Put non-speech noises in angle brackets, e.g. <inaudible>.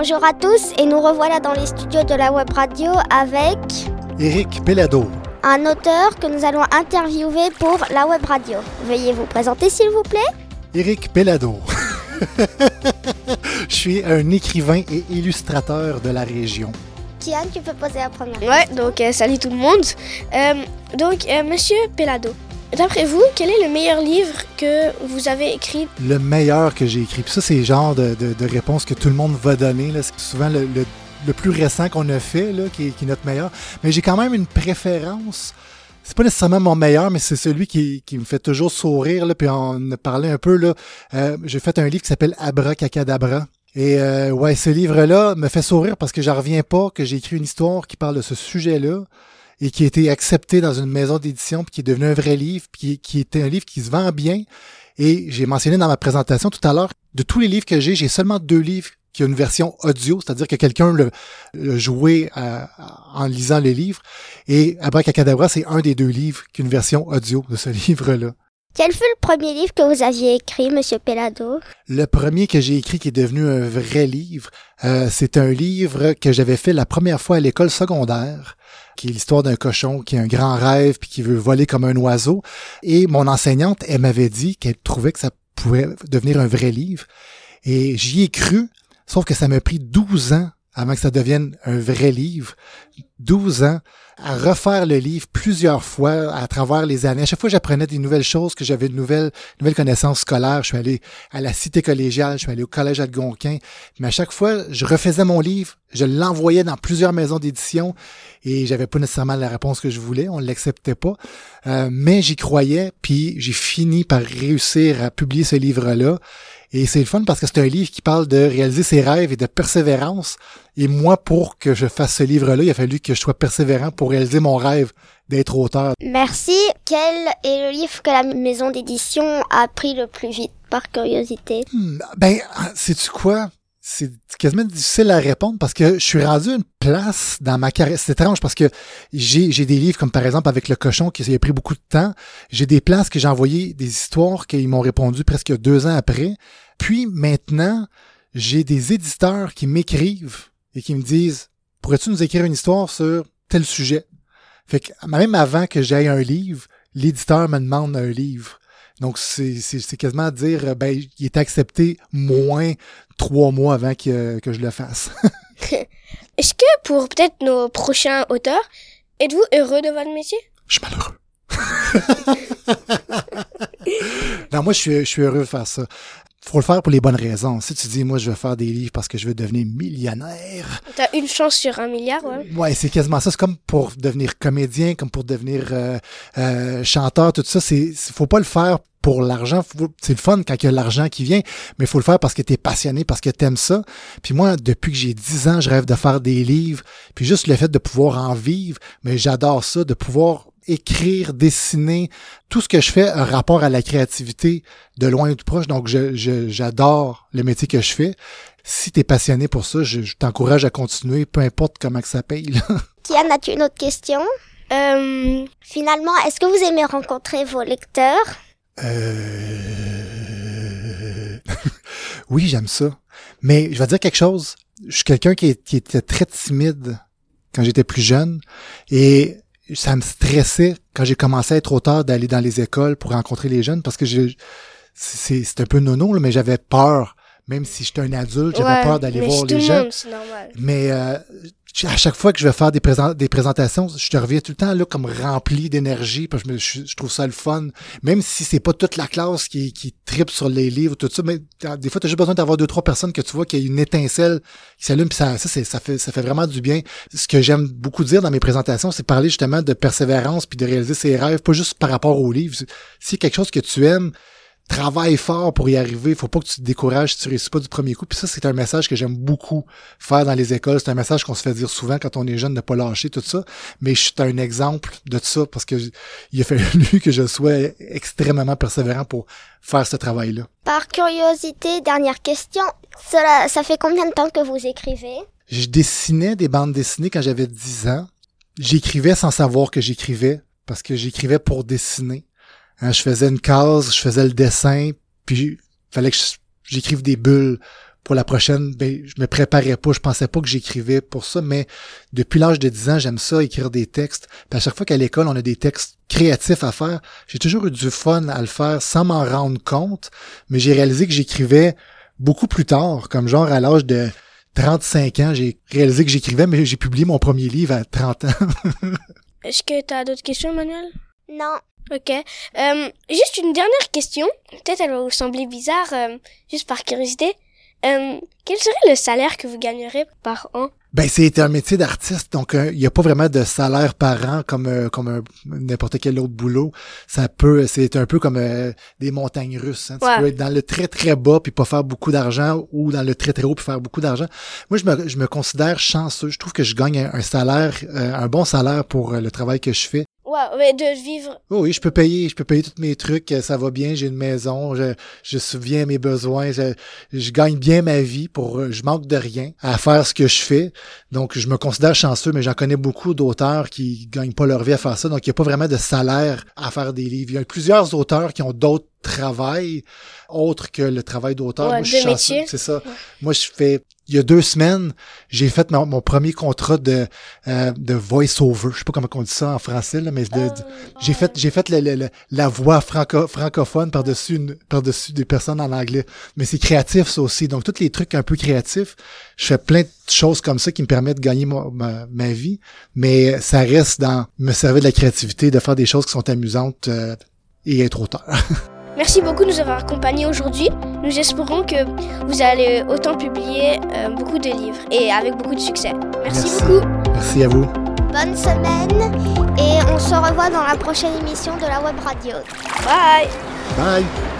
Bonjour à tous et nous revoilà dans les studios de la web radio avec Éric Pellado, un auteur que nous allons interviewer pour la web radio. Veuillez vous présenter s'il vous plaît. Éric Pellado. <laughs> Je suis un écrivain et illustrateur de la région. Kian, tu peux poser la première Ouais, donc euh, salut tout le monde. Euh, donc, euh, monsieur Pelado, d'après vous, quel est le meilleur livre que vous avez écrit? Le meilleur que j'ai écrit. Ça, c'est le genre de, de, réponse que tout le monde va donner. C'est souvent le, plus récent qu'on a fait, qui, est, notre meilleur. Mais j'ai quand même une préférence. C'est pas nécessairement mon meilleur, mais c'est celui qui, me fait toujours sourire. Là, puis on a parlé un peu. Euh, j'ai fait un livre qui s'appelle Abracacadabra. Et euh, ouais, ce livre-là me fait sourire parce que j'en reviens pas que j'ai écrit une histoire qui parle de ce sujet-là et qui a été accepté dans une maison d'édition puis qui est devenu un vrai livre puis qui, était un livre qui se vend bien. Et j'ai mentionné dans ma présentation tout à l'heure de tous les livres que j'ai j'ai seulement deux livres qui ont une version audio c'est-à-dire que quelqu'un le, joué euh, en lisant le livre. Et Abracadabra c'est un des deux livres qui a une version audio de ce <laughs> livre-là Quel fut le premier livre que vous aviez écrit, monsieur Pelado Le premier que j'ai écrit qui est devenu un vrai livre, euh, c'est un livre que j'avais fait la première fois à l'école secondaire, qui est l'histoire d'un cochon qui a un grand rêve puis qui veut voler comme un oiseau. Et mon enseignante, elle m'avait dit qu'elle trouvait que ça pouvait devenir un vrai livre. Et j'y ai cru, sauf que ça m'a pris 12 ans avant que ça devienne un vrai livre. 12 ans à refaire le livre plusieurs fois à travers les années. À chaque fois, j'apprenais des nouvelles choses, que j'avais de nouvelles, nouvelles connaissances scolaires. Je suis allé à la cité collégiale, je suis allé au collège Algonquin. Mais à chaque fois, je refaisais mon livre, je l'envoyais dans plusieurs maisons d'édition et j'avais pas nécessairement la réponse que je voulais, on l'acceptait pas. Euh, mais j'y croyais, puis j'ai fini par réussir à publier ce livre-là. Et c'est le fun parce que c'est un livre qui parle de réaliser ses rêves et de persévérance. Et moi, pour que je fasse ce livre-là, il a fallu que je sois persévérant pour réaliser mon rêve d'être auteur. Merci. Quel est le livre que la maison d'édition a pris le plus vite, par curiosité? Hmm, ben, sais-tu quoi? C'est quasiment difficile à répondre parce que je suis rendu à une place dans ma carrière. C'est étrange parce que j'ai j'ai des livres comme par exemple avec le cochon qui a pris beaucoup de temps. J'ai des places que j'ai envoyé des histoires qu'ils m'ont répondu presque deux ans après. Puis maintenant, j'ai des éditeurs qui m'écrivent et qui me disent Pourrais-tu nous écrire une histoire sur tel sujet? Fait que même avant que j'aille un livre, l'éditeur me demande un livre. Donc, c'est quasiment dire, ben, il est accepté moins trois mois avant que, que je le fasse. <laughs> <laughs> Est-ce que pour peut-être nos prochains auteurs, êtes-vous heureux de votre métier? Je suis malheureux. <laughs> non, moi, je suis, je suis heureux de faire ça. Faut le faire pour les bonnes raisons. Si tu dis, moi, je veux faire des livres parce que je veux devenir millionnaire, T'as une chance sur un milliard, ouais. Ouais, c'est quasiment ça. C'est comme pour devenir comédien, comme pour devenir euh, euh, chanteur, tout ça. C'est, faut pas le faire pour l'argent. C'est le fun quand il y a l'argent qui vient, mais il faut le faire parce que tu es passionné, parce que tu aimes ça. Puis moi, depuis que j'ai 10 ans, je rêve de faire des livres. Puis juste le fait de pouvoir en vivre, mais j'adore ça, de pouvoir écrire, dessiner, tout ce que je fais a rapport à la créativité de loin ou de proche. Donc, je, je- j'adore le métier que je fais. Si tu es passionné pour ça, je, je t'encourage à continuer, peu importe comment que ça paye. là. <laughs> Kian, as-tu une autre question? Euh, Finalement, est-ce que vous aimez rencontrer vos lecteurs? Euh... <laughs> oui, j'aime ça. Mais je vais dire quelque chose. Je suis quelqu'un qui, qui était très timide quand j'étais plus jeune et ça me stressait quand j'ai commencé à être auteur d'aller dans les écoles pour rencontrer les jeunes parce que je, c'est, c'est un peu nono, là, mais j'avais peur. Même si j'étais un adulte, j'avais ouais, peur d'aller voir les monde, normal. Mais euh, à chaque fois que je vais faire des, présen- des présentations, je te reviens tout le temps là comme rempli d'énergie, parce que je, je- trouve ça le fun. Même si c'est pas toute la classe qui, qui tripe sur les livres, tout ça, mais des fois, tu as juste besoin d'avoir deux, trois personnes que tu vois qu'il y a une étincelle qui s'allume, ça, ça, ça, fait, ça fait vraiment du bien. Ce que j'aime beaucoup dire dans mes présentations, c'est parler justement de persévérance puis de réaliser ses rêves, pas juste par rapport aux livres. Si quelque chose que tu aimes, travaille fort pour y arriver. Faut pas que tu te décourages si tu réussis pas du premier coup. Puis ça, c'est un message que j'aime beaucoup faire dans les écoles. C'est un message qu'on se fait dire souvent quand on est jeune de pas lâcher tout ça. Mais je suis un exemple de ça parce que il a fallu <laughs> que je sois extrêmement persévérant pour faire ce travail-là. Par curiosité, dernière question. Cela, ça fait combien de temps que vous écrivez? Je dessinais des bandes dessinées quand j'avais 10 ans. J'écrivais sans savoir que j'écrivais parce que j'écrivais pour dessiner. Hein, je faisais une case, je faisais le dessin, puis fallait que j'écrive des bulles pour la prochaine, ben, je me préparais pas, je pensais pas que j'écrivais pour ça, mais depuis l'âge de 10 ans, j'aime ça, écrire des textes. Puis à chaque fois qu'à l'école, on a des textes créatifs à faire, j'ai toujours eu du fun à le faire sans m'en rendre compte, mais j'ai réalisé que j'écrivais beaucoup plus tard, comme genre à l'âge de 35 ans, j'ai réalisé que j'écrivais, mais j'ai publié mon premier livre à 30 ans. <laughs> Est-ce que tu as d'autres questions, Manuel? Non. Ok. Euh, juste une dernière question. Peut-être elle va vous sembler bizarre, euh, juste par curiosité. Euh, quel serait le salaire que vous gagnerez par an? Ben c'est un métier d'artiste, donc euh, il n'y a pas vraiment de salaire par an comme euh, comme n'importe quel autre boulot. Ça peut, c'est un peu comme euh, des montagnes russes. Hein. Tu peux être dans le très très bas puis pas faire beaucoup d'argent, ou dans le très très haut puis faire beaucoup d'argent. Moi, je me, je me considère chanceux. Je trouve que je gagne un, un salaire, euh, un bon salaire pour euh, le travail que je fais. Ouais, mais de vivre. Oh oui, je peux payer, je peux payer tous mes trucs, ça va bien, j'ai une maison, je, je souviens mes besoins, je, je gagne bien ma vie pour, euh, je manque de rien à faire ce que je fais. Donc, je me considère chanceux, mais j'en connais beaucoup d'auteurs qui gagnent pas leur vie à faire ça. Donc, il n'y a pas vraiment de salaire à faire des livres. Il y a plusieurs auteurs qui ont d'autres travails autres que le travail d'auteur. Ouais, Moi, je suis chanceux, c'est ça. Moi, je fais, il y a deux semaines, j'ai fait mon, mon premier contrat de, euh, de voice-over. Je sais pas comment on dit ça en français, là, mais de- j'ai fait, j'ai fait le- le- le- la voix franco, francophone par-dessus par-dessus des personnes en anglais. Mais c'est créatif, ça aussi. Donc, tous les trucs un peu créatifs, je fais plein de choses comme ça qui me permettent de gagner ma vie. Mais ça reste dans me servir de la créativité, de faire des choses qui sont amusantes euh, et être auteur. <laughs> Merci beaucoup de nous avoir accompagnés aujourd'hui. Nous espérons que vous allez autant publier euh, beaucoup de livres et avec beaucoup de succès. Merci, Merci. beaucoup. Merci à vous. Bonne semaine et on se revoit dans la prochaine émission de la web radio. Bye. Bye!